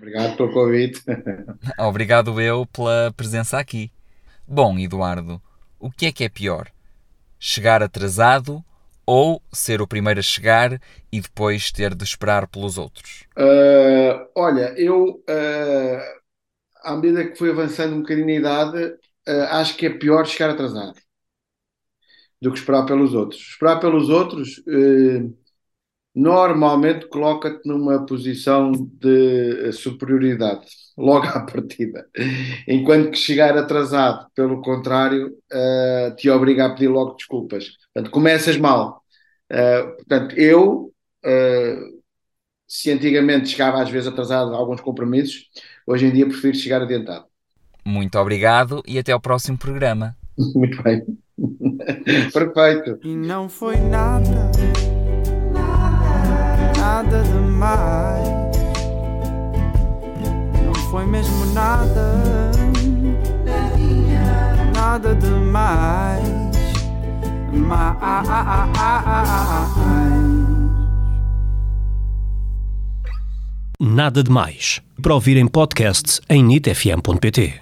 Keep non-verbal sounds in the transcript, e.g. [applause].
Obrigado pelo convite. [laughs] Obrigado eu pela presença aqui. Bom, Eduardo, o que é que é pior? Chegar atrasado ou ser o primeiro a chegar e depois ter de esperar pelos outros? Uh, olha, eu, uh, à medida que fui avançando um bocadinho na idade, uh, acho que é pior chegar atrasado do que esperar pelos outros. Esperar pelos outros normalmente coloca-te numa posição de superioridade, [laughs] logo à partida. Enquanto que chegar atrasado, pelo contrário, uh, te obriga a pedir logo desculpas. Portanto, começas mal. Uh, portanto, eu, uh, se antigamente chegava às vezes atrasado a alguns compromissos, hoje em dia prefiro chegar adiantado. Muito obrigado e até ao próximo programa. [laughs] Muito bem. [laughs] Perfeito. E não foi nada nada nada, nada demais. Mais. Nada de mais. Para ouvir em podcast em nitfm.pt.